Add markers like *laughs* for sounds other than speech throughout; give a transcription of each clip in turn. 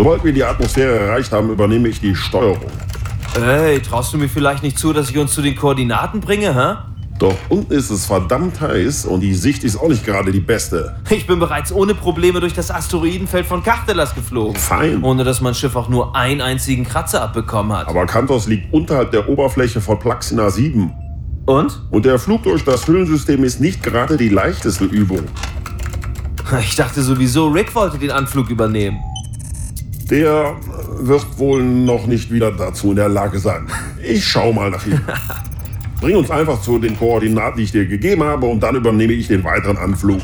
Sobald wir die Atmosphäre erreicht haben, übernehme ich die Steuerung. Hey, traust du mir vielleicht nicht zu, dass ich uns zu den Koordinaten bringe, hä? Doch unten ist es verdammt heiß und die Sicht ist auch nicht gerade die beste. Ich bin bereits ohne Probleme durch das Asteroidenfeld von Kartelas geflogen. Fein. Ohne dass mein Schiff auch nur einen einzigen Kratzer abbekommen hat. Aber Kantos liegt unterhalb der Oberfläche von Plaxina 7. Und? Und der Flug durch das Höhlensystem ist nicht gerade die leichteste Übung. Ich dachte sowieso, Rick wollte den Anflug übernehmen. Der wird wohl noch nicht wieder dazu in der Lage sein. Ich schau mal nach ihm. *laughs* Bring uns einfach zu den Koordinaten, die ich dir gegeben habe, und dann übernehme ich den weiteren Anflug.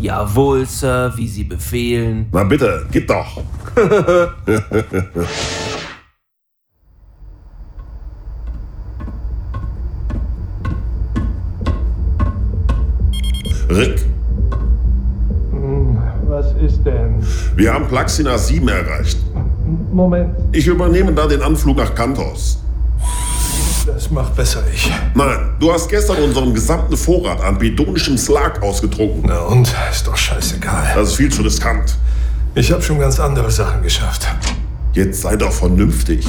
Jawohl, Sir, wie Sie befehlen. Na bitte, gib doch. *laughs* Rick, wir haben Plaxina 7 erreicht. Moment, Ich übernehme dann den Anflug nach Kantos. das macht besser ich. Nein, du hast gestern unseren gesamten Vorrat an bidonischem Slag ausgetrunken. Na und? Ist doch scheißegal. Das ist viel zu riskant. Ich habe schon ganz andere Sachen geschafft. Jetzt sei doch vernünftig.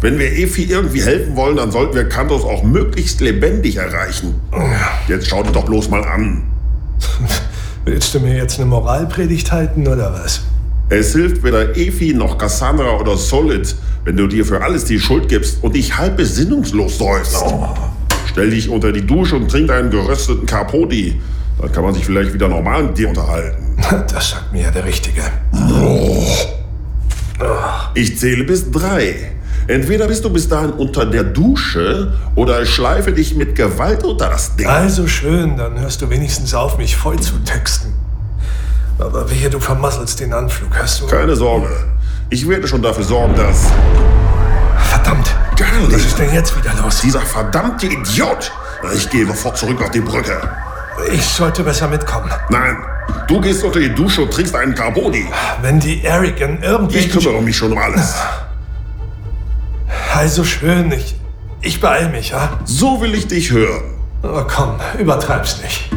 Wenn wir Efi irgendwie helfen wollen, dann sollten wir Kantos auch möglichst lebendig erreichen. Jetzt schau dich doch bloß mal an. *laughs* Willst du mir jetzt eine Moralpredigt halten oder was? Es hilft weder Efi noch Cassandra oder Solid, wenn du dir für alles die Schuld gibst und dich halb besinnungslos säufst. Stell dich unter die Dusche und trink einen gerösteten Carpodi. Dann kann man sich vielleicht wieder normal mit dir unterhalten. *laughs* Das sagt mir ja der Richtige. Ich zähle bis drei. Entweder bist du bis dahin unter der Dusche oder ich schleife dich mit Gewalt unter das Ding. Also schön, dann hörst du wenigstens auf, mich voll zu texten. Aber wehe, du vermasselst den Anflug, hast du? Keine Sorge. Ich werde schon dafür sorgen, dass Verdammt! Garlic. Was ist denn jetzt wieder los? dieser verdammte Idiot. Ich gehe sofort zurück auf die Brücke. Ich sollte besser mitkommen. Nein, du gehst unter die Dusche und trinkst einen Carboni. Wenn die Eric in Ich irgendwelchen... kümmere mich schon um alles. Also schön, ich... Ich beeil mich, ja? So will ich dich hören. Oh, komm, übertreib's nicht.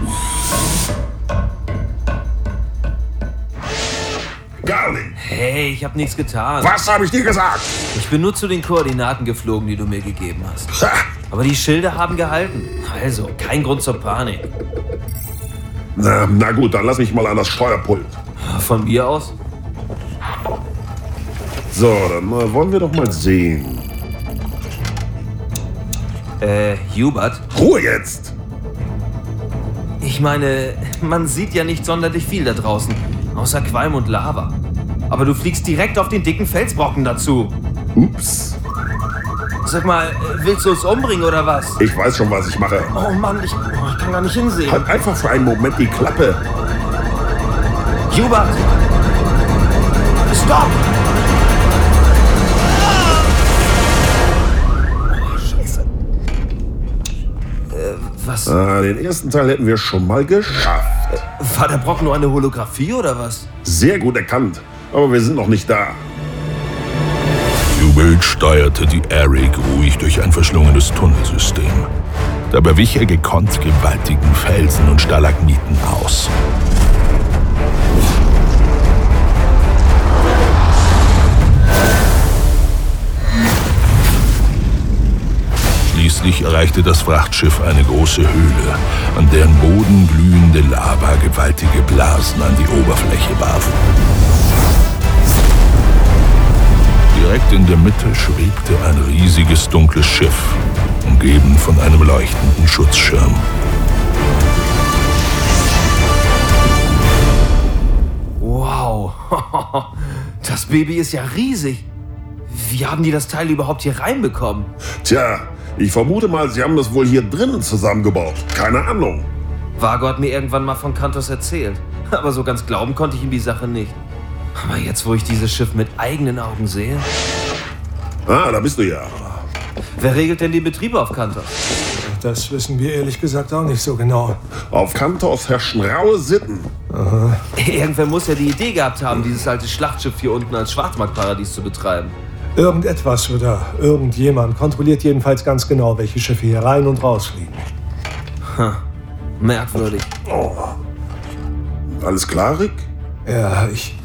Garling, Hey, ich habe nichts getan. was habe ich dir gesagt? Ich bin nur zu den Koordinaten geflogen, die du mir gegeben hast. Ha, Aber die Schilder haben gehalten. Also, kein Grund zur Panik. Na, na gut, dann lass mich mal an das Steuerpult. Von mir aus? So, dann äh, wollen wir doch mal sehen. Äh, Hubert? Ruhe jetzt! Ich meine, man sieht ja nicht sonderlich viel da draußen. Außer Qualm und Lava. Aber du fliegst direkt auf den dicken Felsbrocken dazu. Ups. Sag mal, willst du uns umbringen oder was? Ich weiß schon, was ich mache. Oh Mann, ich, oh, ich kann gar nicht hinsehen. Halt einfach für einen Moment die Klappe. Hubert! Stopp! Ah, den ersten Teil hätten wir schon mal geschafft. War der Brocken nur eine Holographie oder was? Sehr gut erkannt. Aber wir sind noch nicht da. Jubelnd steuerte die Eric ruhig durch ein verschlungenes Tunnelsystem. Dabei wich er gekonnt gewaltigen Felsen und Stalagmiten aus. Schließlich erreichte das Frachtschiff eine große Höhle, an deren Boden glühende Lava gewaltige Blasen an die Oberfläche warfen. Direkt in der Mitte schwebte ein riesiges dunkles Schiff, umgeben von einem leuchtenden Schutzschirm. Wow. *laughs* Das Baby ist ja riesig. Wie haben die das Teil überhaupt hier reinbekommen? Tja, ich vermute mal, sie haben das wohl hier drinnen zusammengebaut. Keine Ahnung. Vago hat mir irgendwann mal von Kantos erzählt. *laughs* Aber so ganz glauben konnte ich ihm die Sache nicht. Aber jetzt, wo ich dieses Schiff mit eigenen Augen sehe. Ah, da bist du ja. Wer regelt denn die Betriebe auf Kantos? Das wissen wir ehrlich gesagt auch nicht so genau. Auf Kantos herrschen raue Sitten. *laughs* Irgendwer muss ja die Idee gehabt haben, dieses alte Schlachtschiff hier unten als Schwarzmarktparadies zu betreiben. Irgendetwas oder irgendjemand kontrolliert jedenfalls ganz genau, welche Schiffe hier rein und rausfliegen. Merkwürdig. Alles klar, Rick? Ja, ich.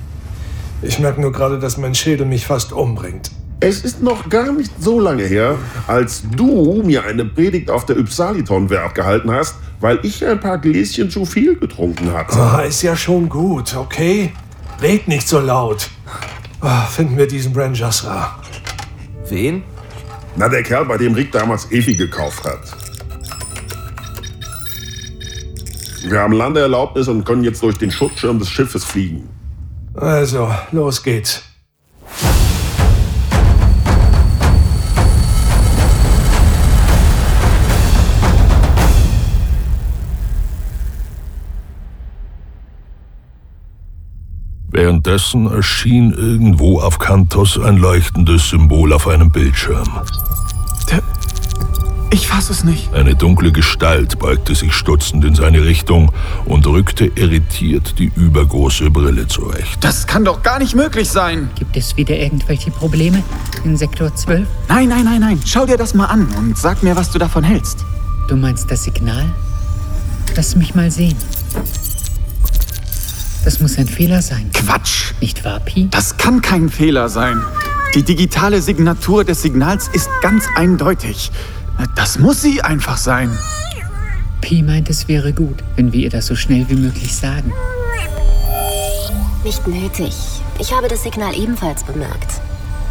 Ich merke nur gerade, dass mein Schädel mich fast umbringt. Es ist noch gar nicht so lange her, als du mir eine Predigt auf der Ypsaliton-Werk gehalten hast, weil ich ein paar Gläschen zu viel getrunken hatte. Ah, ist ja schon gut, okay? Red nicht so laut. Ah, finden wir diesen Brand Jasra. Wen? Na, der Kerl, bei dem Rick damals Efi gekauft hat. Wir haben Landeerlaubnis und können jetzt durch den Schutzschirm des Schiffes fliegen. Also, los geht's. Währenddessen erschien irgendwo auf Kantos ein leuchtendes Symbol auf einem Bildschirm. Ich fasse es nicht. Eine dunkle Gestalt beugte sich stutzend in seine Richtung und rückte irritiert die übergroße Brille zurecht. Das kann doch gar nicht möglich sein. Gibt es wieder irgendwelche Probleme in Sektor 12? Nein, nein, nein, nein. Schau dir das mal an und sag mir, was du davon hältst. Du meinst das Signal? Lass mich mal sehen. Das muss ein Fehler sein. Quatsch. Nicht wahr, Pi? Das kann kein Fehler sein. Die digitale Signatur des Signals ist ganz eindeutig. Das muss sie einfach sein. Pi meint, es wäre gut, wenn wir ihr das so schnell wie möglich sagen. Nicht nötig. Ich habe das Signal ebenfalls bemerkt.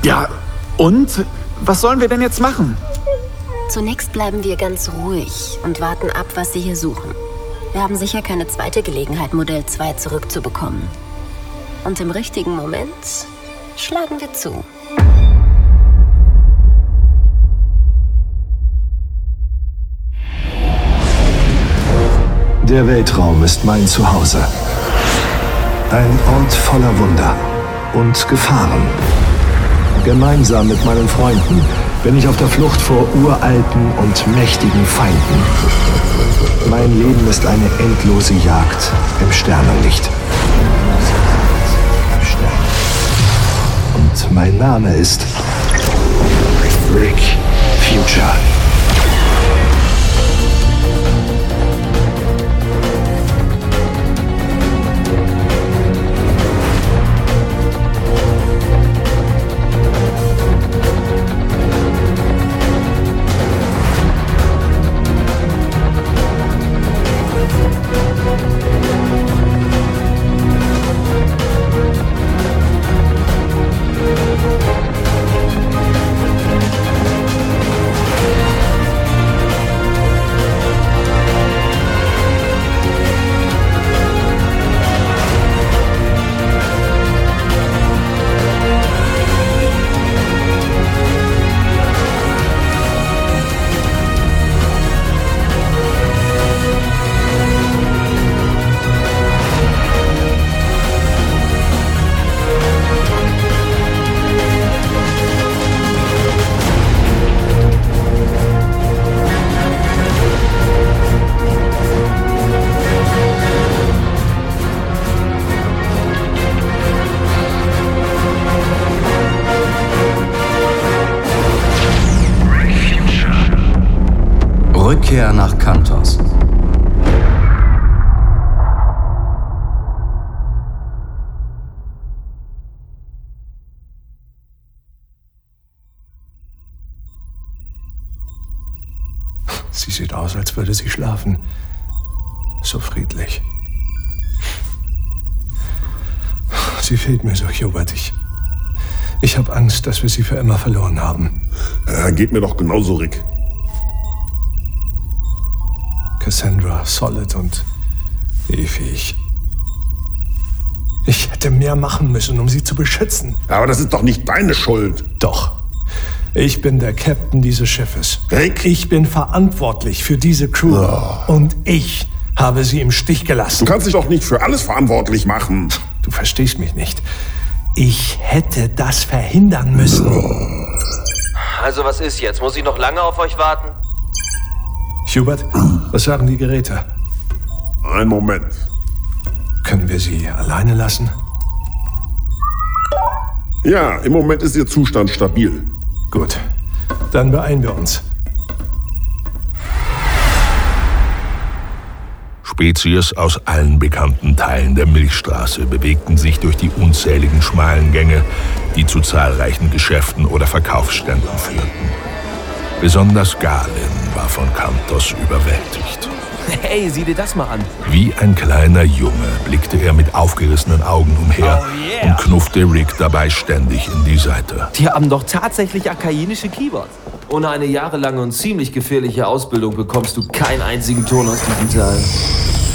Ja, und? Was sollen wir denn jetzt machen? Zunächst bleiben wir ganz ruhig und warten ab, was Sie hier suchen. Wir haben sicher keine zweite Gelegenheit, Modell 2 zurückzubekommen. Und im richtigen Moment schlagen wir zu. Der Weltraum ist mein Zuhause. Ein Ort voller Wunder und Gefahren. Gemeinsam mit meinen Freunden bin ich auf der Flucht vor uralten und mächtigen Feinden. Mein Leben ist eine endlose Jagd im Sternenlicht. Und mein Name ist Rick Future. Für immer verloren haben. Äh, geht mir doch genauso, Rick. Cassandra, Solid und Evi. Ich, hätte mehr machen müssen, um sie zu beschützen. Aber das ist doch nicht deine Schuld. Doch. Ich bin der Captain dieses Schiffes. Rick? Ich bin verantwortlich für diese Crew. Oh. Und ich habe sie im Stich Du gelassen. kannst dich doch nicht für alles verantwortlich machen. Du verstehst mich nicht. Ich hätte das verhindern müssen. Also was ist jetzt? Muss ich noch lange auf euch warten? Hubert, was sagen die Geräte? Ein Moment. Können wir sie alleine lassen? Ja, im Moment ist ihr Zustand stabil. Gut. Dann beeilen wir uns. Spezies aus allen bekannten Teilen der Milchstraße bewegten sich durch die unzähligen schmalen Gänge, die zu zahlreichen Geschäften oder Verkaufsständen führten. Besonders Galen war von Kantos überwältigt. Hey, sieh dir das mal an. Wie ein kleiner Junge blickte er mit aufgerissenen Augen umher Oh yeah. und knuffte Rick dabei ständig in die Seite. Die haben doch tatsächlich akainische Keyboards. Ohne eine jahrelange und ziemlich gefährliche Ausbildung bekommst du keinen einzigen Ton aus diesen Teilen.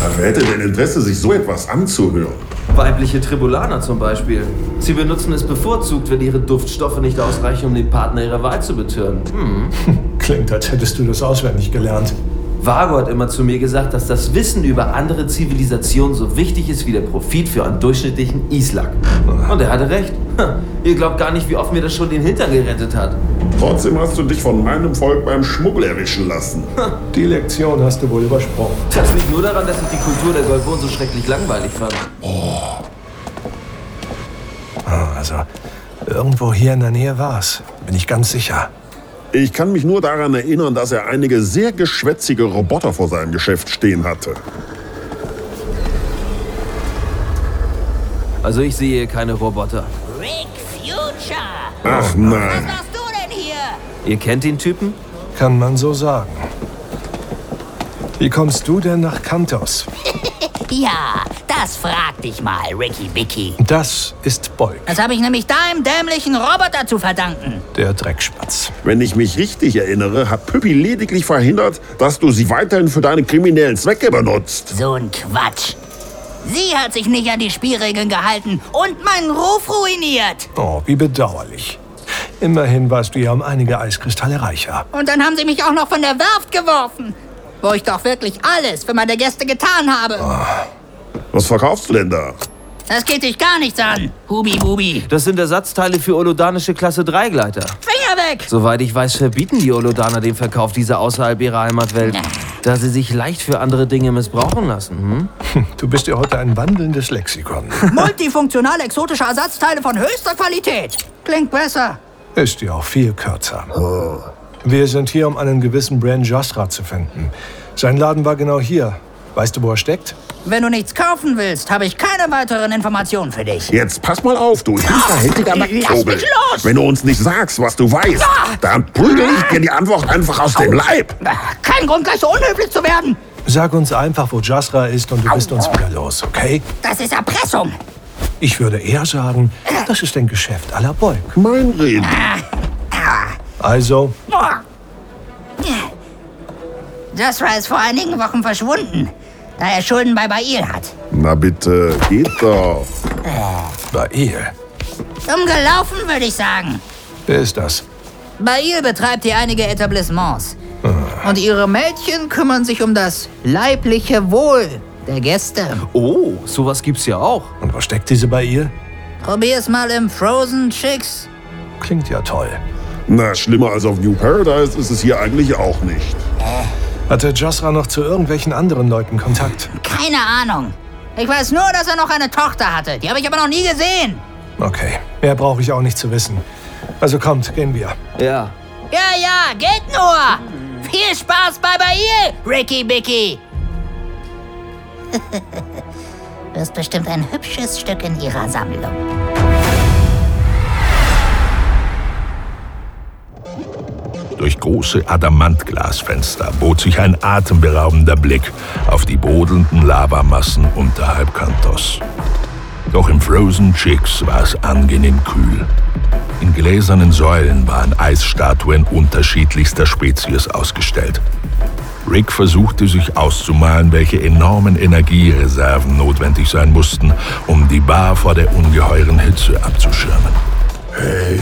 Aber wer hätte denn Interesse, sich so etwas anzuhören? Weibliche Tribulaner zum Beispiel. Sie benutzen es bevorzugt, wenn ihre Duftstoffe nicht ausreichen, um den Partner ihrer Wahl zu betören. Hm. *laughs* Klingt, als hättest du das auswendig gelernt. Vago hat immer zu mir gesagt, dass das Wissen über andere Zivilisationen so wichtig ist wie der Profit für einen durchschnittlichen Islak. Und er hatte recht. Ihr glaubt gar nicht, wie oft mir das schon den Hintern gerettet hat. Trotzdem hast du dich von meinem Volk beim Schmuggel erwischen lassen. Die Lektion hast du wohl übersprungen. Das liegt nur daran, dass ich die Kultur der Golfonen so schrecklich langweilig fand. Ah, Also, irgendwo hier in der Nähe war's. Bin ich ganz sicher. Ich kann mich nur daran erinnern, dass er einige sehr geschwätzige Roboter vor seinem Geschäft stehen hatte. Also ich sehe keine Roboter. Rick Future! Ach nein. Was machst du denn hier? Ihr kennt den Typen? Kann man so sagen. Wie kommst du denn nach Kantos? *laughs* Ja, das frag dich mal, Ricky Vicky. Das ist Beug, Das habe ich nämlich deinem dämlichen Roboter zu verdanken. der Dreckspatz. Wenn ich mich richtig erinnere, hat Püppi lediglich verhindert, dass du sie weiterhin für deine kriminellen Zwecke benutzt. So ein Quatsch. Sie hat sich nicht an die Spielregeln gehalten und meinen Ruf ruiniert. Oh, wie bedauerlich. Immerhin warst du ja um einige Eiskristalle reicher. Und dann haben sie mich auch noch von der Werft geworfen. Wo ich doch wirklich alles für meine Gäste getan habe. Was verkaufst du denn da? Das geht dich gar nichts an. Hubi Bubi. Das sind Ersatzteile für olodanische Klasse 3 Gleiter. Finger weg! Soweit ich weiß, verbieten die Olodaner den Verkauf dieser außerhalb ihrer Heimatwelt, da sie sich leicht für andere Dinge missbrauchen lassen. Hm? *laughs* Du bist ja heute ein wandelndes Lexikon. *laughs* Multifunktionale exotische Ersatzteile von höchster Qualität. Klingt besser. Ist ja auch viel kürzer. Wir sind hier, um einen gewissen Bran Jasra zu finden. Sein Laden war genau hier. Weißt du, wo er steckt? Wenn du nichts kaufen willst, habe ich keine weiteren Informationen für dich. Jetzt pass mal auf, du hinterhältiger Lass Nacktvogel. mich los! Wenn du uns nicht sagst, was du weißt, dann prügel ich dir die Antwort einfach aus dem Leib. Kein Grund, gleich so unhöflich zu werden. Sag uns einfach, wo Jasra ist und du bist uns wieder los, okay? Das ist Erpressung. Ich würde eher sagen, das ist ein Geschäft la Beug. Mein Reden. Also, Jasra ist vor einigen Wochen verschwunden, da er Schulden bei Bail hat. Na bitte, geht doch. Bail. Dumm gelaufen, würde ich sagen. Wer ist das? Bail betreibt hier einige Etablissements. Und ihre Mädchen kümmern sich um das leibliche Wohl der Gäste. Oh, sowas gibt's ja auch. Und wo steckt diese Bail? Probier's mal im Frozen Chicks. Klingt ja toll. Na, schlimmer als auf New Paradise ist es hier eigentlich auch nicht. Hatte Jasra noch zu irgendwelchen anderen Leuten Kontakt? Keine Ahnung. Ich weiß nur, dass er noch eine Tochter hatte. Die habe ich aber noch nie gesehen. Okay, mehr brauche ich auch nicht zu wissen. Also kommt, gehen wir. Ja. Ja, ja, geht nur. Viel Spaß bei Bail, Ricky Bicky. *laughs* Wirst bestimmt ein hübsches Stück in ihrer Sammlung. Durch große Adamantglasfenster bot sich ein atemberaubender Blick auf die brodelnden Lavamassen unterhalb Kantos. Doch im Frozen Chicks war es angenehm kühl. In gläsernen Säulen waren Eisstatuen unterschiedlichster Spezies ausgestellt. Rick versuchte sich auszumalen, welche enormen Energiereserven notwendig sein mussten, um die Bar vor der ungeheuren Hitze abzuschirmen. Hey,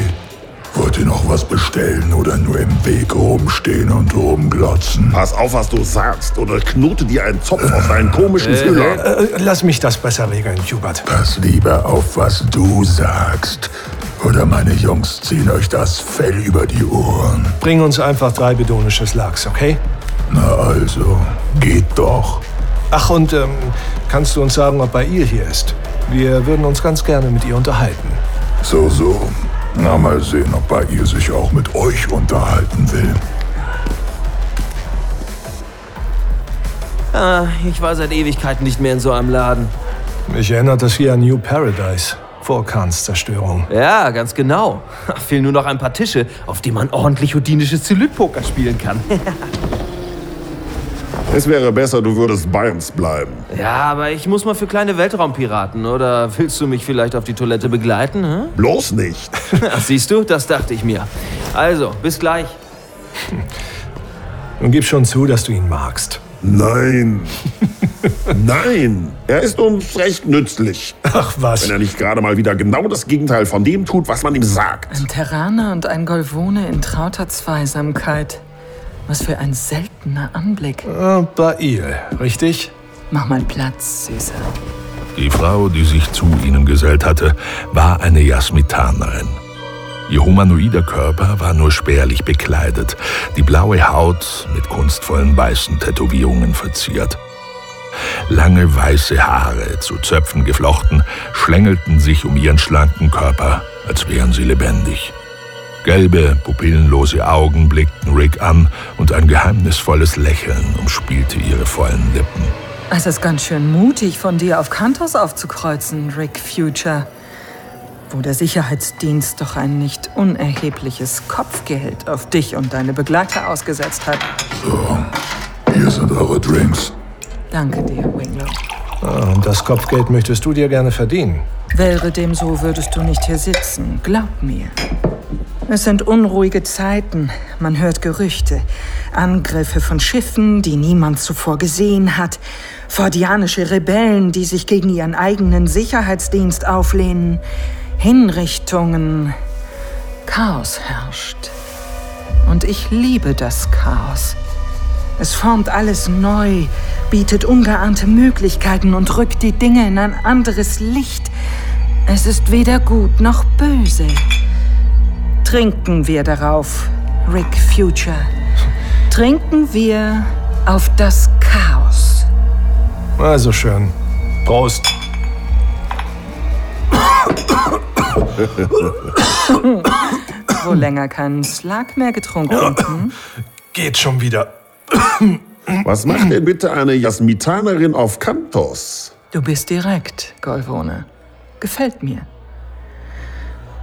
wollt ihr noch was bestellen oder nur im Weg rumstehen und rumglotzen? Pass auf, was du sagst, oder knote dir einen Zopf aus deinen komischen Fühlern. Äh, lass mich das besser regeln, Hubert. Pass lieber auf, was du sagst. Oder meine Jungs ziehen euch das Fell über die Ohren. Bring uns einfach drei bedonisches Lachs, okay? Na also, geht doch. Ach, und ähm, kannst du uns sagen, ob Bail hier ist? Wir würden uns ganz gerne mit ihr unterhalten. So, so. Na, mal sehen, ob bei ihr sich auch mit euch unterhalten will. Ah, ich war seit Ewigkeiten nicht mehr in so einem Laden. Mich erinnert das hier an New Paradise. Vor Khans Zerstörung. Ja, ganz genau. Fehlen nur noch ein paar Tische, auf denen man ordentlich houdinisches Zylit-Poker spielen kann. *laughs* Es wäre besser, du würdest bei uns bleiben. ja, aber ich muss mal für kleine Weltraumpiraten. Oder willst du mich vielleicht auf die Toilette begleiten? Hä? Bloß nicht. *laughs* Ach, siehst du, das dachte ich mir. Also, bis gleich. Und gib schon zu, dass du ihn magst. Nein. *laughs* Nein. Er ist uns recht nützlich. Ach was. Wenn er nicht gerade mal wieder genau das Gegenteil von dem tut, was man ihm sagt. Ein Terraner und ein Golvone in trauter Zweisamkeit. Was für ein seltener Anblick. Äh, Bail, richtig? Mach mal Platz, Süßer. Die Frau, die sich zu ihnen gesellt hatte, war eine Jasmitanerin. Ihr humanoider Körper war nur spärlich bekleidet, die blaue Haut mit kunstvollen weißen Tätowierungen verziert. Lange weiße Haare, zu Zöpfen geflochten, schlängelten sich um ihren schlanken Körper, als wären sie lebendig. Gelbe, pupillenlose Augen blickten Rick an und ein geheimnisvolles Lächeln umspielte ihre vollen Lippen. Es ist ganz schön mutig von dir, auf Kantos aufzukreuzen, Rick Future. Wo der Sicherheitsdienst doch ein nicht unerhebliches Kopfgeld auf dich und deine Begleiter ausgesetzt hat. So, hier sind eure Drinks. Danke dir, Winglow. Ah, und das Kopfgeld möchtest du dir gerne verdienen. Wäre dem so, würdest du nicht hier sitzen. Glaub mir. Es sind unruhige Zeiten. Man hört Gerüchte. Angriffe von Schiffen, die niemand zuvor gesehen hat. Fordianische Rebellen, die sich gegen ihren eigenen Sicherheitsdienst auflehnen. Hinrichtungen. Chaos herrscht. Und ich liebe das Chaos. Es formt alles neu, bietet ungeahnte Möglichkeiten und rückt die Dinge in ein anderes Licht. Es ist weder gut noch böse. Trinken wir darauf, Rick Future. Trinken wir auf das Chaos. Also schön. Prost. Wohl länger keinen Slug mehr getrunken. Hm? Geht schon wieder. Was macht denn bitte eine Jasmitanerin auf Kantos? Du bist direkt, Golvone. Gefällt mir.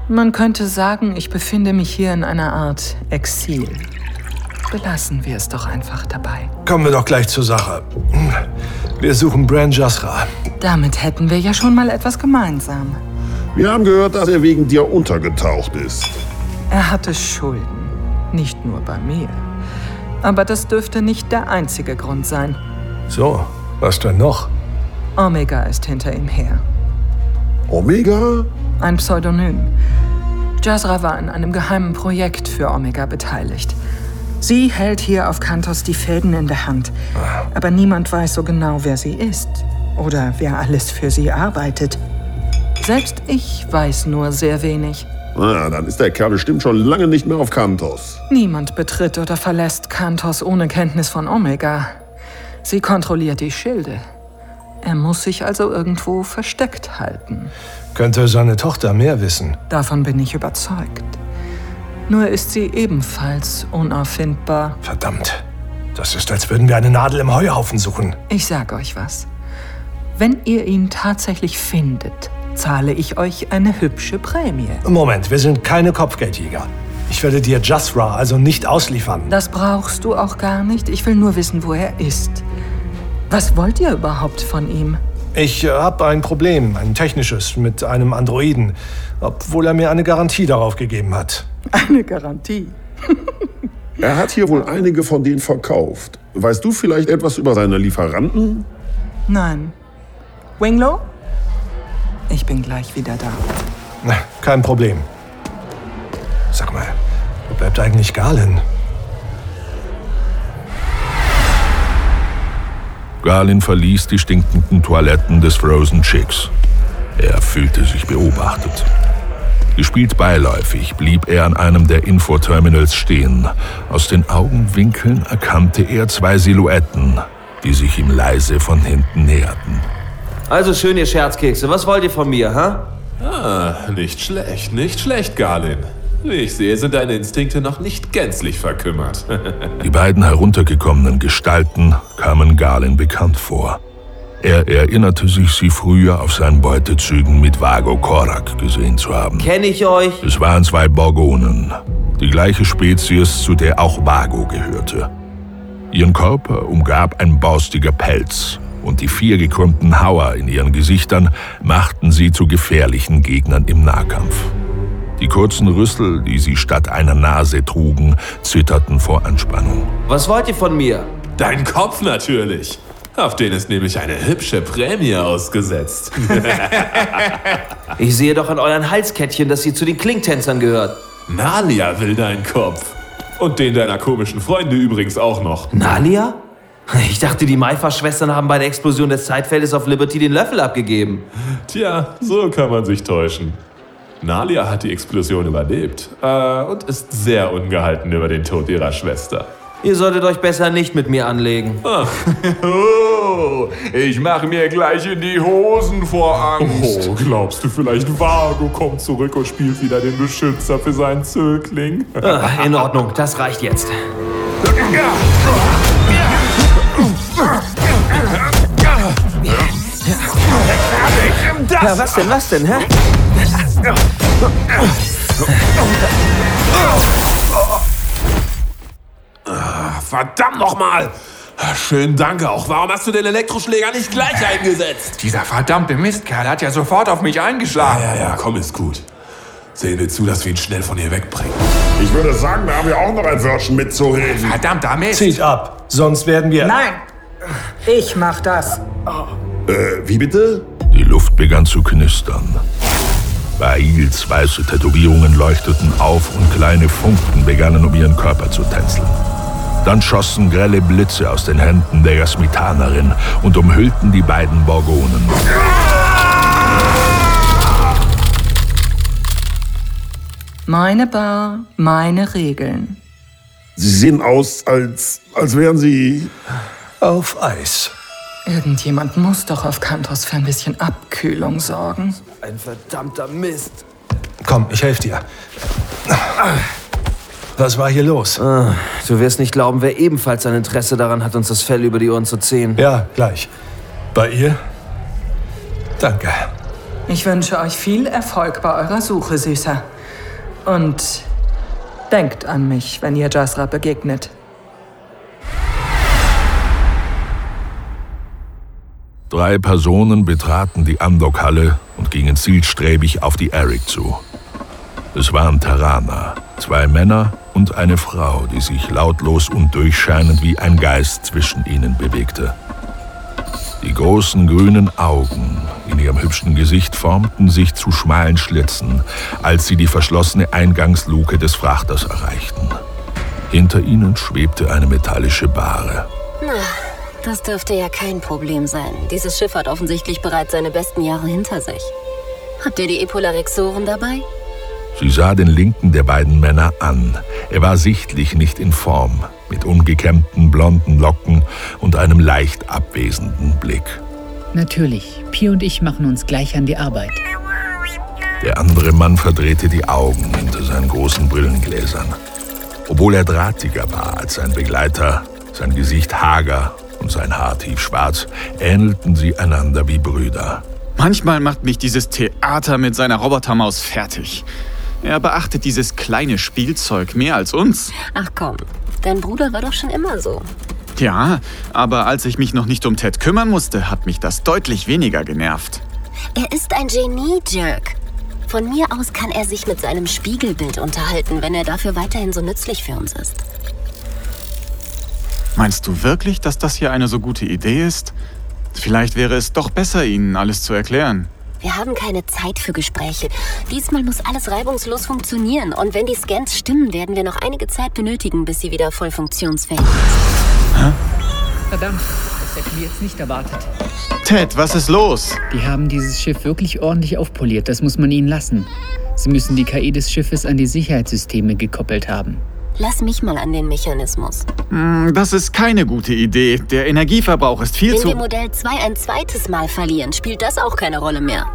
Man könnte sagen, ich befinde mich hier in einer Art Exil. Belassen wir es doch einfach dabei. Kommen wir doch gleich zur Sache. Wir suchen Bran Jasra. Damit hätten wir ja schon mal etwas gemeinsam. Wir haben gehört, dass er wegen dir untergetaucht ist. Er hatte Schulden. Nicht nur bei mir. Aber das dürfte nicht der einzige Grund sein. So, was denn noch? Omega ist hinter ihm her. Omega? Ein Pseudonym. Jasra war an einem geheimen Projekt für Omega beteiligt. Sie hält hier auf Kantos die Fäden in der Hand. Aber niemand weiß so genau, wer sie ist. Oder wer alles für sie arbeitet. Selbst ich weiß nur sehr wenig. Na, dann ist der Kerl bestimmt schon lange nicht mehr auf Kantos. Niemand betritt oder verlässt Kantos ohne Kenntnis von Omega. Sie kontrolliert die Schilde. Er muss sich also irgendwo versteckt halten. Könnte seine Tochter mehr wissen? Davon bin ich überzeugt. Nur ist sie ebenfalls unauffindbar. Verdammt. Das ist, als würden wir eine Nadel im Heuhaufen suchen. Ich sag euch was. Wenn ihr ihn tatsächlich findet, zahle ich euch eine hübsche Prämie. Moment, wir sind keine Kopfgeldjäger. Ich werde dir Jasra also nicht ausliefern. Das brauchst du auch gar nicht. Ich will nur wissen, wo er ist. Was wollt ihr überhaupt von ihm? Ich äh, habe ein Problem, ein technisches, mit einem Androiden, obwohl er mir eine Garantie darauf gegeben hat. *laughs* Eine Garantie? *laughs* Er hat hier wohl einige von denen verkauft. Weißt du vielleicht etwas über seine Lieferanten? Nein. Winglow? Ich bin gleich wieder da. Na, kein Problem. Sag mal, wo bleibt eigentlich Galen? Garlin verließ die stinkenden Toiletten des Frozen Chicks. Er fühlte sich beobachtet. Gespielt beiläufig blieb er an einem der Infoterminals stehen. Aus den Augenwinkeln erkannte er zwei Silhouetten, die sich ihm leise von hinten näherten. Also schön, ihr Scherzkekse. Was wollt ihr von mir, ha? Ah, nicht schlecht, nicht schlecht, Garlin. Wie ich sehe, sind deine Instinkte noch nicht gänzlich verkümmert. *laughs* Die beiden heruntergekommenen Gestalten kamen Galen bekannt vor. Er erinnerte sich, sie früher auf seinen Beutezügen mit Vago Korak gesehen zu haben. Kenne ich euch? Es waren zwei Borgonen, die gleiche Spezies, zu der auch Vago gehörte. Ihren Körper umgab ein borstiger Pelz, und die vier gekrümmten Hauer in ihren Gesichtern machten sie zu gefährlichen Gegnern im Nahkampf. Die kurzen Rüssel, die sie statt einer Nase trugen, zitterten vor Anspannung. Was wollt ihr von mir? Dein Kopf natürlich. Auf den ist nämlich eine hübsche Prämie ausgesetzt. *laughs* ich sehe doch an euren Halskettchen, dass ihr zu den Klingtänzern gehört. Nalia will deinen Kopf. Und den deiner komischen Freunde übrigens auch noch. Nalia? Ich dachte, die Maifa-Schwestern haben bei der Explosion des Zeitfeldes auf Liberty den Löffel abgegeben. Tja, so kann man sich täuschen. Nalia hat die Explosion überlebt äh, und ist sehr ungehalten über den Tod ihrer Schwester. Ihr solltet euch besser nicht mit mir anlegen. *laughs* Oh, ich mache mir gleich in die Hosen vor Angst. Oh, glaubst du vielleicht, Vago kommt zurück und spielt wieder den Beschützer für seinen Zögling? In Ordnung, das reicht jetzt. Ja, was denn, was denn, hä? Ah, verdammt nochmal! Schönen Dank auch. Warum hast du den Elektroschläger nicht gleich eingesetzt? Dieser verdammte Mistkerl hat ja sofort auf mich eingeschlagen. Ja, ja, ja, komm, ist gut. Sehen wir zu, dass wir ihn schnell von hier wegbringen. Ich würde sagen, da haben wir auch noch ein Wörtchen mitzureden. Verdammter Mist! Zieht ab, sonst werden wir... Nein! Ich mach das. Äh, wie bitte? Die Luft begann zu knistern. Bails weiße Tätowierungen leuchteten auf und kleine Funken begannen um ihren Körper zu tänzeln. Dann schossen grelle Blitze aus den Händen der Jasmitanerin und umhüllten die beiden Borgonen. Meine Bar, meine Regeln. Sie sehen aus, als, als wären Sie auf Eis. Irgendjemand muss doch auf Kantos für ein bisschen Abkühlung sorgen. Ein verdammter Mist. Komm, ich helfe dir. Was war hier los? Ah, du wirst nicht glauben, wer ebenfalls ein Interesse daran hat, uns das Fell über die Ohren zu ziehen. Ja, gleich. Bei ihr? Danke. Ich wünsche euch viel Erfolg bei eurer Suche, Süßer. Und denkt an mich, wenn ihr Jasra begegnet. Drei Personen betraten die Amdok-Halle und gingen zielstrebig auf die Eric zu. Es waren Tarana, zwei Männer und eine Frau, die sich lautlos und durchscheinend wie ein Geist zwischen ihnen bewegte. Die großen grünen Augen in ihrem hübschen Gesicht formten sich zu schmalen Schlitzen, als sie die verschlossene Eingangsluke des Frachters erreichten. Hinter ihnen schwebte eine metallische Bahre. Das dürfte ja kein Problem sein. Dieses Schiff hat offensichtlich bereits seine besten Jahre hinter sich. Habt ihr die Epolarexoren dabei? Sie sah den linken der beiden Männer an. Er war sichtlich nicht in Form, mit ungekämmten blonden Locken und einem leicht abwesenden Blick. Natürlich. Pi und ich machen uns gleich an die Arbeit. Der andere Mann verdrehte die Augen hinter seinen großen Brillengläsern. Obwohl er drahtiger war als sein Begleiter, sein Gesicht hager und sein Haar tiefschwarz, ähnelten sie einander wie Brüder. Manchmal macht mich dieses Theater mit seiner Robotermaus fertig. Er beachtet dieses kleine Spielzeug mehr als uns. Ach komm, dein Bruder war doch schon immer so. Ja, aber als ich mich noch nicht um Ted kümmern musste, hat mich das deutlich weniger genervt. Er ist ein Genie, Jerk. Von mir aus kann er sich mit seinem Spiegelbild unterhalten, wenn er dafür weiterhin so nützlich für uns ist. Meinst du wirklich, dass das hier eine so gute Idee ist? Vielleicht wäre es doch besser, Ihnen alles zu erklären. Wir haben keine Zeit für Gespräche. Diesmal muss alles reibungslos funktionieren. Und wenn die Scans stimmen, werden wir noch einige Zeit benötigen, bis sie wieder voll funktionsfähig sind. Hä? Verdammt, das hätten wir jetzt nicht erwartet. Ted, was ist los? Die haben dieses Schiff wirklich ordentlich aufpoliert, das muss man ihnen lassen. Sie müssen die KI des Schiffes an die Sicherheitssysteme gekoppelt haben. Lass mich mal an den Mechanismus. Hm, Das ist keine gute Idee. Der Energieverbrauch ist viel Wenn zu. wir Modell 2 ein zweites Mal verlieren, spielt das auch keine Rolle mehr.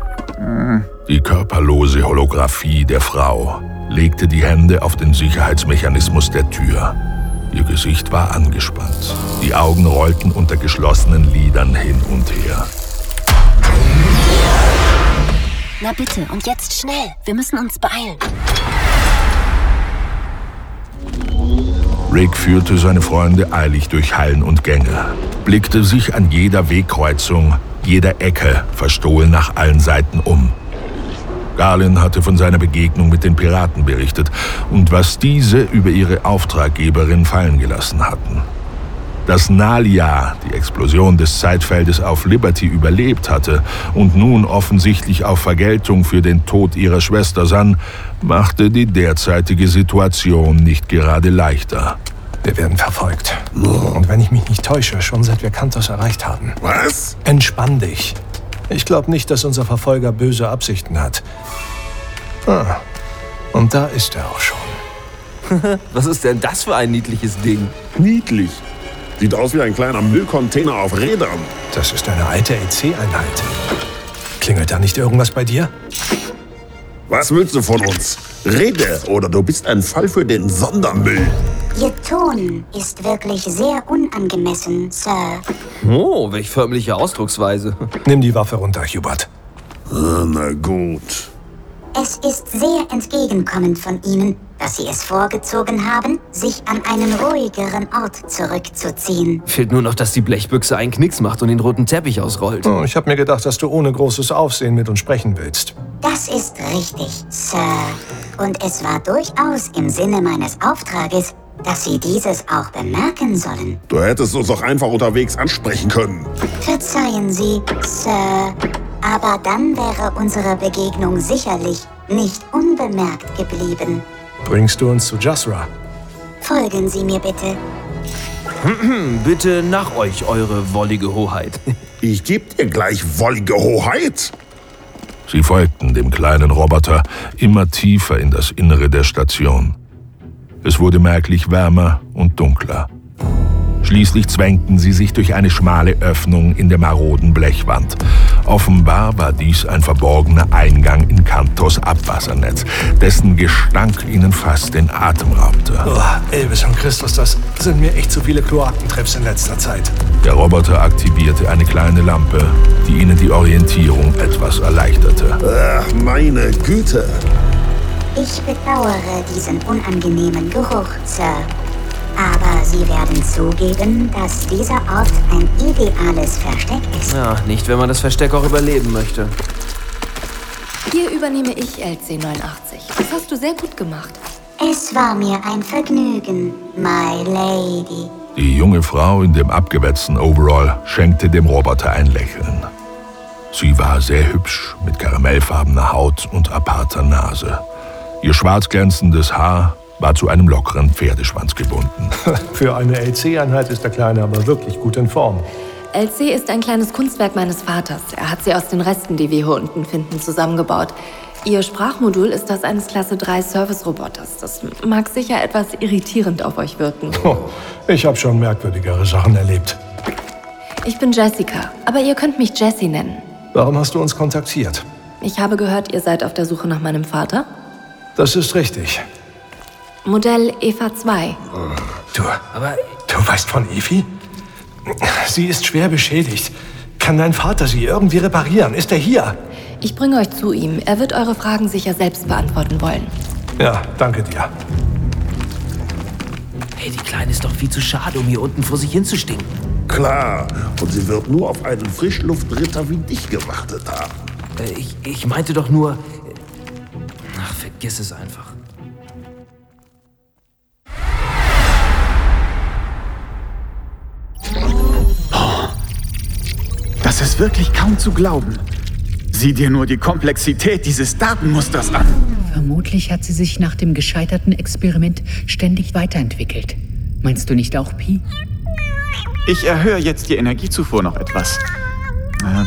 Die körperlose Holographie der Frau legte die Hände auf den Sicherheitsmechanismus der Tür. Ihr Gesicht war angespannt. Die Augen rollten unter geschlossenen Lidern hin und her. Na bitte, und jetzt schnell. Wir müssen uns beeilen. Rick führte seine Freunde eilig durch Hallen und Gänge, blickte sich an jeder Wegkreuzung, jeder Ecke verstohlen nach allen Seiten um. Garlin hatte von seiner Begegnung mit den Piraten berichtet und was diese über ihre Auftraggeberin fallen gelassen hatten. Dass Nalia die Explosion des Zeitfeldes auf Liberty überlebt hatte und nun offensichtlich auf Vergeltung für den Tod ihrer Schwester sann, machte die derzeitige Situation nicht gerade leichter. Wir werden verfolgt. Und wenn ich mich nicht täusche, schon seit wir Kantos erreicht haben. Was? Entspann dich. Ich glaube nicht, dass unser Verfolger böse Absichten hat. Ah, und da ist er auch schon. *laughs* Was ist denn das für ein niedliches Ding? Niedlich. Sieht aus wie ein kleiner Müllcontainer auf Rädern. Das ist eine alte EC-Einheit. Klingelt da nicht irgendwas bei dir? Was willst du von uns? Rede, oder du bist ein Fall für den Sondermüll. Ihr Ton ist wirklich sehr unangemessen, Sir. Oh, welch förmliche Ausdrucksweise. Nimm die Waffe runter, Hubert. Ah, na gut. Es ist sehr entgegenkommend von Ihnen, dass Sie es vorgezogen haben, sich an einen ruhigeren Ort zurückzuziehen. Fehlt nur noch, dass die Blechbüchse einen Knicks macht und den roten Teppich ausrollt. Oh, ich habe mir gedacht, dass du ohne großes Aufsehen mit uns sprechen willst. Das ist richtig, Sir. Und es war durchaus im Sinne meines Auftrages, dass Sie dieses auch bemerken sollen. Du hättest uns doch einfach unterwegs ansprechen können. Verzeihen Sie, Sir, aber dann wäre unsere Begegnung sicherlich nicht unbemerkt geblieben. Bringst du uns zu Jasra? Folgen Sie mir bitte. *clears throat* Bitte nach euch, eure wollige Hoheit. *laughs* Ich geb dir gleich wollige Hoheit. Sie folgten dem kleinen Roboter immer tiefer in das Innere der Station. Es wurde merklich wärmer und dunkler. Schließlich zwängten sie sich durch eine schmale Öffnung in der maroden Blechwand. Offenbar war dies ein verborgener Eingang in Kantos Abwassernetz, dessen Gestank ihnen fast den Atem raubte. Oh, Elvis und Christus, das sind mir echt zu viele Kloakentrips in letzter Zeit. Der Roboter aktivierte eine kleine Lampe, die ihnen die Orientierung etwas erleichterte. Ach, meine Güte. Ich bedauere diesen unangenehmen Geruch, Sir. Aber Sie werden zugeben, dass dieser Ort ein ideales Versteck ist. Ja, nicht, wenn man das Versteck auch überleben möchte. Hier übernehme ich LC89. Das hast du sehr gut gemacht. Es war mir ein Vergnügen, my lady. Die junge Frau in dem abgewetzten Overall schenkte dem Roboter ein Lächeln. Sie war sehr hübsch, mit karamellfarbener Haut und aparter Nase. Ihr schwarz glänzendes Haar war zu einem lockeren Pferdeschwanz gebunden. *laughs* Für eine LC-Einheit ist der Kleine aber wirklich gut in Form. LC ist ein kleines Kunstwerk meines Vaters. Er hat sie aus den Resten, die wir hier unten finden, zusammengebaut. Ihr Sprachmodul ist das eines Klasse 3 Service-Roboters. Das mag sicher etwas irritierend auf euch wirken. *laughs* Oh, ich habe schon merkwürdigere Sachen erlebt. Ich bin Jessica, aber ihr könnt mich Jessie nennen. Warum hast du uns kontaktiert? Ich habe gehört, ihr seid auf der Suche nach meinem Vater. Das ist richtig. Modell Eva 2. Du, aber du weißt von Evi? Sie ist schwer beschädigt. Kann dein Vater sie irgendwie reparieren? Ist er hier? Ich bringe euch zu ihm. Er wird eure Fragen sicher selbst beantworten wollen. Ja, danke dir. Hey, die Kleine ist doch viel zu schade, um hier unten vor sich hinzustinken. Klar, und sie wird nur auf einen Frischluftritter wie dich gewartet haben. Äh, ich, ich meinte doch nur. Ach, vergiss es einfach. Wirklich kaum zu glauben. Sieh dir nur die Komplexität dieses Datenmusters an. Vermutlich hat sie sich nach dem gescheiterten Experiment ständig weiterentwickelt. Meinst du nicht auch, Pi? Ich erhöhe jetzt die Energiezufuhr noch etwas.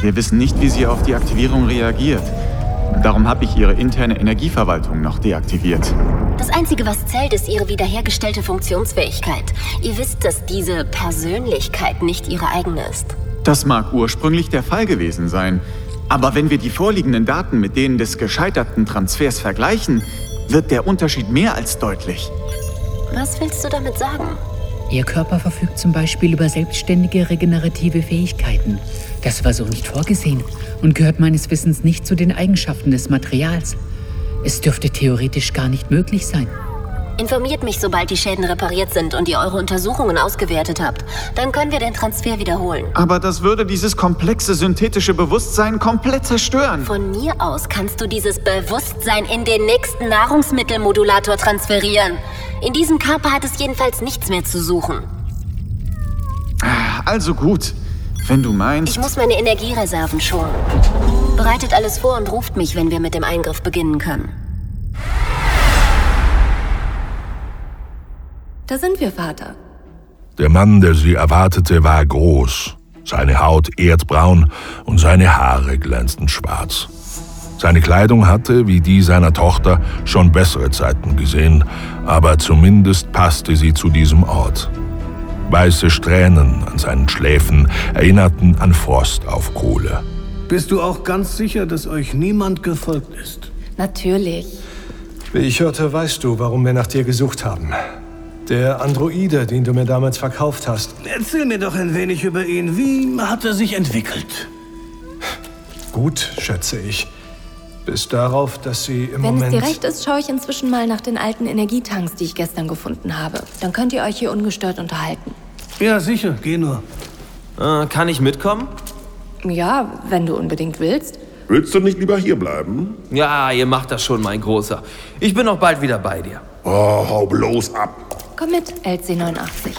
Wir wissen nicht, wie sie auf die Aktivierung reagiert. Darum habe ich ihre interne Energieverwaltung noch deaktiviert. Das Einzige, was zählt, ist ihre wiederhergestellte Funktionsfähigkeit. Ihr wisst, dass diese Persönlichkeit nicht ihre eigene ist. Das mag ursprünglich der Fall gewesen sein. Aber wenn wir die vorliegenden Daten mit denen des gescheiterten Transfers vergleichen, wird der Unterschied mehr als deutlich. Was willst du damit sagen? Ihr Körper verfügt zum Beispiel über selbstständige regenerative Fähigkeiten. Das war so nicht vorgesehen und gehört meines Wissens nicht zu den Eigenschaften des Materials. Es dürfte theoretisch gar nicht möglich sein. Informiert mich, sobald die Schäden repariert sind und ihr eure Untersuchungen ausgewertet habt. Dann können wir den Transfer wiederholen. Aber das würde dieses komplexe synthetische Bewusstsein komplett zerstören. Von mir aus kannst du dieses Bewusstsein in den nächsten Nahrungsmittelmodulator transferieren. In diesem Körper hat es jedenfalls nichts mehr zu suchen. Also gut, wenn du meinst. Ich muss meine Energiereserven schonen. Bereitet alles vor und ruft mich, wenn wir mit dem Eingriff beginnen können. Da sind wir, Vater. Der Mann, der sie erwartete, war groß, seine Haut erdbraun und seine Haare glänzten schwarz. Seine Kleidung hatte, wie die seiner Tochter, schon bessere Zeiten gesehen, aber zumindest passte sie zu diesem Ort. Weiße Strähnen an seinen Schläfen erinnerten an Frost auf Kohle. Bist du auch ganz sicher, dass euch niemand gefolgt ist? Natürlich. Wie ich hörte, weißt du, warum wir nach dir gesucht haben. Der Androide, den du mir damals verkauft hast. Erzähl mir doch ein wenig über ihn. Wie hat er sich entwickelt? Gut, schätze ich. Bis darauf, dass sie im Wenn Moment... es dir recht ist, schaue ich inzwischen mal nach den alten Energietanks, die ich gestern gefunden habe. Dann könnt ihr euch hier ungestört unterhalten. Ja, sicher. Geh nur. Äh, kann ich mitkommen? Ja, wenn du unbedingt willst. Willst du nicht lieber hier bleiben? Ja, ihr macht das schon, mein Großer. Ich bin noch bald wieder bei dir. Oh, hau bloß ab. Komm mit, LC89.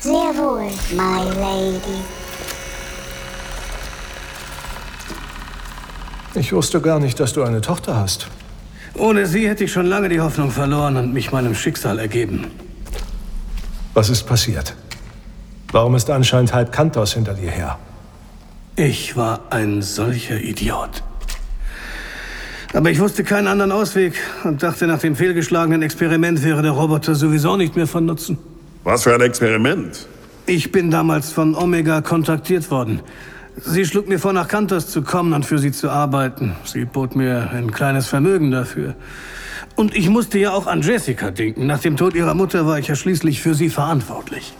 Sehr wohl, my lady. Ich wusste gar nicht, dass du eine Tochter hast. Ohne sie hätte ich schon lange die Hoffnung verloren und mich meinem Schicksal ergeben. Was ist passiert? Warum ist anscheinend halb Kantos hinter dir her? Ich war ein solcher Idiot. Aber ich wusste keinen anderen Ausweg und dachte, nach dem fehlgeschlagenen Experiment wäre der Roboter sowieso nicht mehr von Nutzen. Was für ein Experiment? Ich bin damals von Omega kontaktiert worden. Sie schlug mir vor, nach Kantos zu kommen und für sie zu arbeiten. Sie bot mir ein kleines Vermögen dafür. Und ich musste ja auch an Jessica denken. Nach dem Tod ihrer Mutter war ich ja schließlich für sie verantwortlich.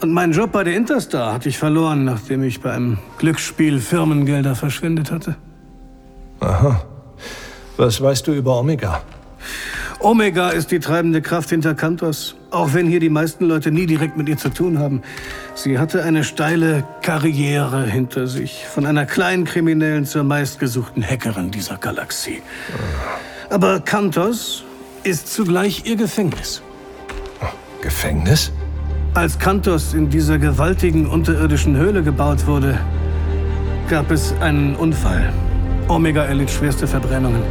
Und meinen Job bei der Interstar hatte ich verloren, nachdem ich bei einem Glücksspiel Firmengelder verschwendet hatte. Aha. Was weißt du über Omega? Omega ist die treibende Kraft hinter Kantos, auch wenn hier die meisten Leute nie direkt mit ihr zu tun haben. Sie hatte eine steile Karriere hinter sich, von einer kleinen Kriminellen zur meistgesuchten Hackerin dieser Galaxie. Aber Kantos ist zugleich ihr Gefängnis. Gefängnis? Als Kantos in dieser gewaltigen unterirdischen Höhle gebaut wurde, gab es einen Unfall. Omega erlitt schwerste Verbrennungen.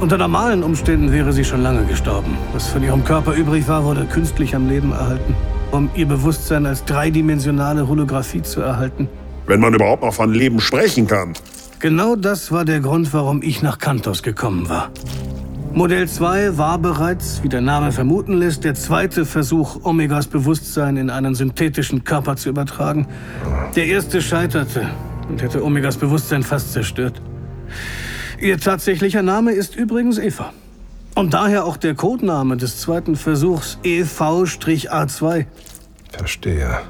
Unter normalen Umständen wäre sie schon lange gestorben. Was von ihrem Körper übrig war, wurde künstlich am Leben erhalten, um ihr Bewusstsein als dreidimensionale Holographie zu erhalten. Wenn man überhaupt noch von Leben sprechen kann. Genau das war der Grund, warum ich nach Kantos gekommen war. Modell 2 war bereits, wie der Name vermuten lässt, der zweite Versuch, Omegas Bewusstsein in einen synthetischen Körper zu übertragen. Der erste scheiterte und hätte Omegas Bewusstsein fast zerstört. Ihr tatsächlicher Name ist übrigens Eva. Und daher auch der Codename des zweiten Versuchs E EV-A2. Verstehe.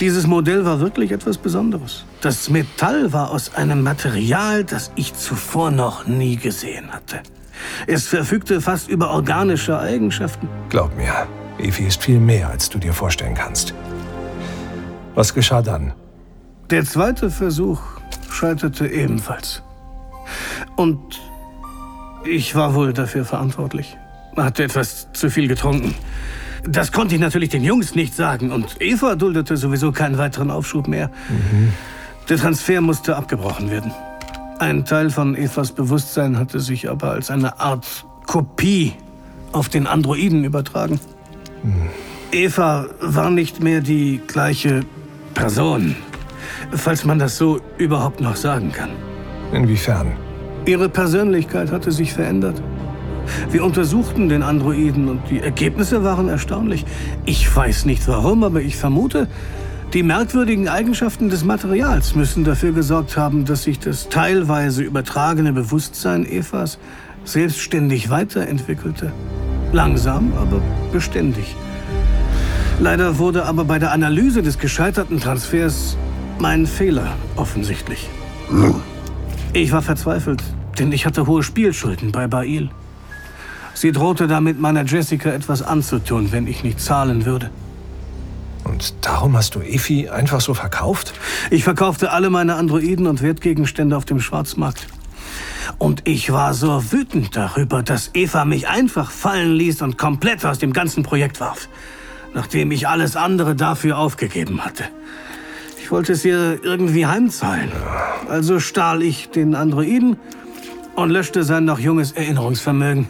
Dieses Modell war wirklich etwas Besonderes. Das Metall war aus einem Material, das ich zuvor noch nie gesehen hatte. Es verfügte fast über organische Eigenschaften. Glaub mir, Evi ist viel mehr, als du dir vorstellen kannst. Was geschah dann? Der zweite Versuch scheiterte ebenfalls. Und ich war wohl dafür verantwortlich. Hatte etwas zu viel getrunken. Das konnte ich natürlich den Jungs nicht sagen. Und Eva duldete sowieso keinen weiteren Aufschub mehr. Der Transfer musste abgebrochen werden. Ein Teil von Evas Bewusstsein hatte sich aber als eine Art Kopie auf den Androiden übertragen. Eva war nicht mehr die gleiche Person, falls man das so überhaupt noch sagen kann. Inwiefern? Ihre Persönlichkeit hatte sich verändert. Wir untersuchten den Androiden und die Ergebnisse waren erstaunlich. Ich weiß nicht warum, aber ich vermute, die merkwürdigen Eigenschaften des Materials müssen dafür gesorgt haben, dass sich das teilweise übertragene Bewusstsein Evas selbstständig weiterentwickelte. Langsam, aber beständig. Leider wurde aber bei der Analyse des gescheiterten Transfers mein Fehler offensichtlich. Ich war verzweifelt, denn ich hatte hohe Spielschulden bei Bail. Sie drohte damit, meiner Jessica etwas anzutun, wenn ich nicht zahlen würde. Und darum hast du Efi einfach so verkauft? Ich verkaufte alle meine Androiden und Wertgegenstände auf dem Schwarzmarkt. Und ich war so wütend darüber, dass Eva mich einfach fallen ließ und komplett aus dem ganzen Projekt warf, nachdem ich alles andere dafür aufgegeben hatte. Ich wollte es ihr irgendwie heimzahlen. Also stahl ich den Androiden und löschte sein noch junges Erinnerungsvermögen.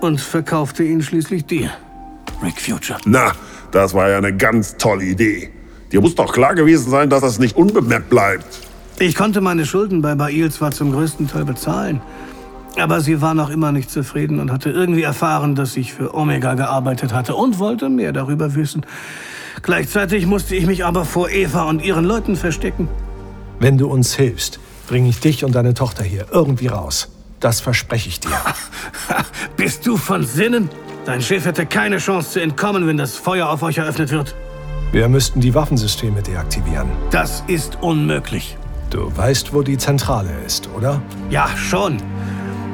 Und verkaufte ihn schließlich dir, Rick Future. Na, das war ja eine ganz tolle Idee. Dir muss doch klar gewesen sein, dass das nicht unbemerkt bleibt. Ich konnte meine Schulden bei Bail zwar zum größten Teil bezahlen, aber sie war noch immer nicht zufrieden und hatte irgendwie erfahren, dass ich für Omega gearbeitet hatte und wollte mehr darüber wissen. Gleichzeitig musste ich mich aber vor Eva und ihren Leuten verstecken. Wenn du uns hilfst, bringe ich dich und deine Tochter hier irgendwie raus. Das verspreche ich dir. *laughs* Bist du von Sinnen? Dein Chef hätte keine Chance zu entkommen, wenn das Feuer auf euch eröffnet wird. Wir müssten die Waffensysteme deaktivieren. Das ist unmöglich. Du weißt, wo die Zentrale ist, oder? Ja, schon.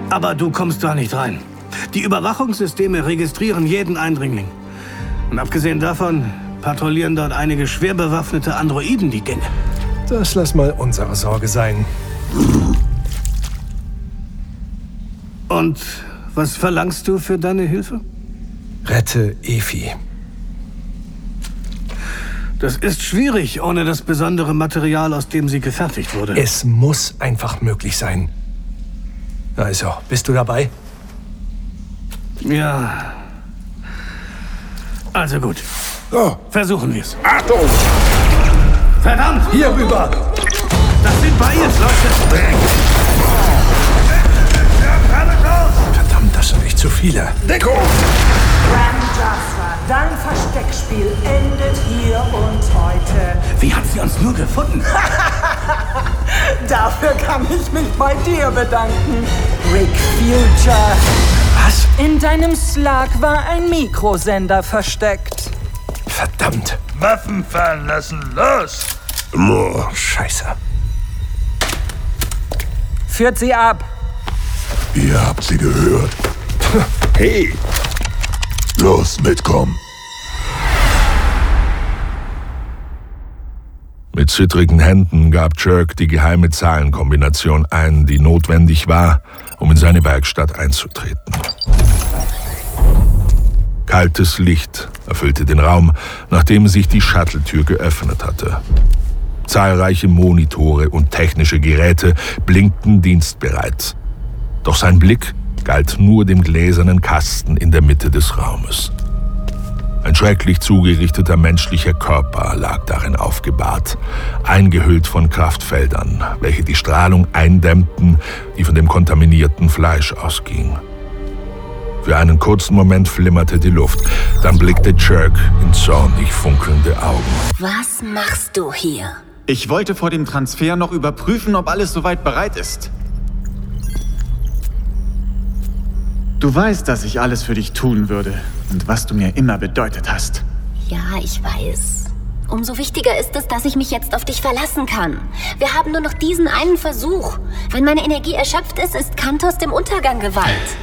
Aber du kommst da nicht rein. Die Überwachungssysteme registrieren jeden Eindringling. Und abgesehen davon patrouillieren dort einige schwer bewaffnete Androiden die Gänge. Das lass mal unsere Sorge sein. Und was verlangst du für deine Hilfe? Rette Efi. Das ist schwierig ohne das besondere Material, aus dem sie gefertigt wurde. Es muss einfach möglich sein. Also, bist du dabei? Ja. Also gut. Oh. Versuchen wir es. Achtung! Verdammt! Hier rüber! Das sind Bayes, Leute! Verdammt, das sind echt zu viele. Deckung! Grand Jasper, dein Versteckspiel endet hier und heute. Wie hat sie uns nur gefunden? *laughs* Dafür kann ich mich bei dir bedanken, Rick Future. Was? In deinem Slug war ein Mikrosender versteckt. Verdammt. Waffen fallen lassen, los! Oh, scheiße. Führt sie ab. Ihr habt sie gehört. *laughs* Hey! Los, mitkommen. Mit zittrigen Händen gab Jerk die geheime Zahlenkombination ein, die notwendig war, um in seine Werkstatt einzutreten. Kaltes Licht erfüllte den Raum, nachdem sich die Shuttle-Tür geöffnet hatte. Zahlreiche Monitore und technische Geräte blinkten dienstbereit. Doch sein Blick galt nur dem gläsernen Kasten in der Mitte des Raumes. Ein schrecklich zugerichteter menschlicher Körper lag darin aufgebahrt, eingehüllt von Kraftfeldern, welche die Strahlung eindämmten, die von dem kontaminierten Fleisch ausging. Für einen kurzen Moment flimmerte die Luft, dann blickte Jerk in zornig funkelnde Augen. Was machst du hier? Ich wollte vor dem Transfer noch überprüfen, ob alles soweit bereit ist. Du weißt, dass ich alles für dich tun würde und was du mir immer bedeutet hast. Ja, ich weiß. Umso wichtiger ist es, dass ich mich jetzt auf dich verlassen kann. Wir haben nur noch diesen einen Versuch. Wenn meine Energie erschöpft ist, ist Kantos dem Untergang geweiht.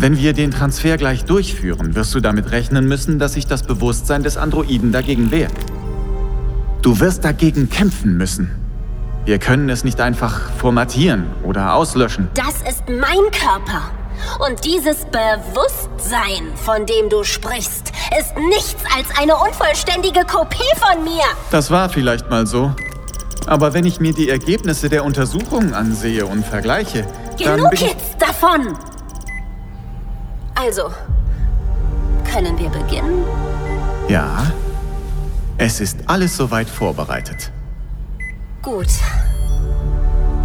Wenn wir den Transfer gleich durchführen, wirst du damit rechnen müssen, dass sich das Bewusstsein des Androiden dagegen wehrt. Du wirst dagegen kämpfen müssen. Wir können es nicht einfach formatieren oder auslöschen. Das ist mein Körper. Und dieses Bewusstsein, von dem du sprichst, ist nichts als eine unvollständige Kopie von mir. Das war vielleicht mal so. Aber wenn ich mir die Ergebnisse der Untersuchungen ansehe und vergleiche, dann Genug bin ich... jetzt davon! Also, können wir beginnen? Ja, es ist alles soweit vorbereitet. Gut.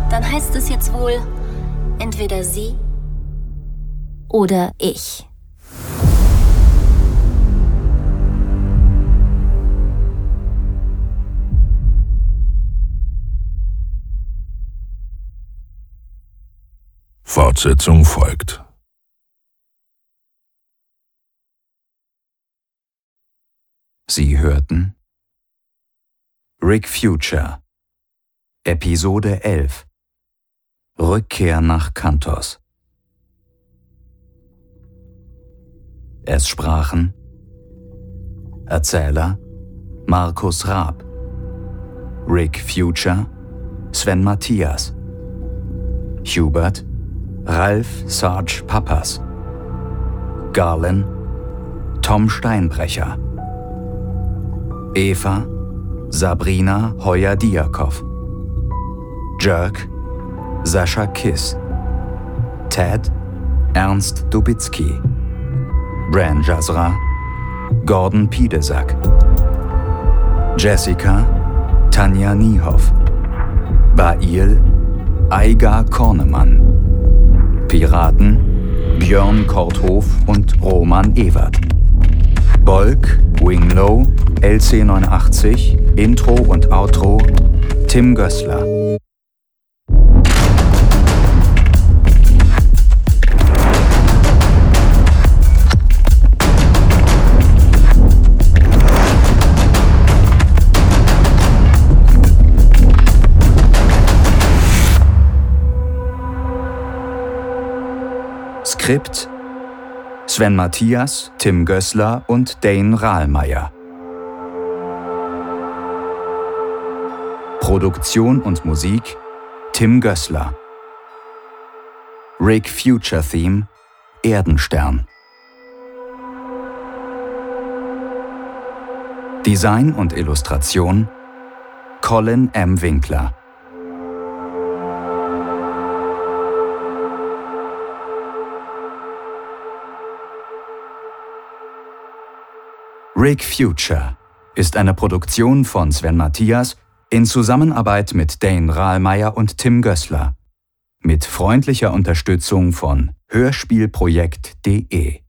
Dann heißt es jetzt wohl, entweder sie oder ich. Fort Fortsetzung folgt. Sie hörten Rick Future Episode 11 Rückkehr nach Kantos. Es sprachen Erzähler Markus Raab Rick Future Sven Matthias Hubert Ralf Sarge Pappas Garlin Tom Steinbrecher Eva Sabrina Heuer-Diakow Jerk Sascha Kiss Ted Ernst Dubitzky Bran Jazra Gordon Piedesack Jessica Tanja Niehoff Bail Aiga Kornemann Piraten Björn Korthof und Roman Ewert Bolk, Winglow, LC89, Intro und Outro Tim Gößler. Skript Sven Matthias, Tim Gößler und Dane Rahlmeier. Produktion und Musik Tim Gößler. Rick Future Theme Erdenstern. Design und Illustration Colin M. Winkler. Rick Future ist eine Produktion von Sven Matthias in Zusammenarbeit mit Dane Rahlmeier und Tim Gößler. Mit freundlicher Unterstützung von Hörspielprojekt.de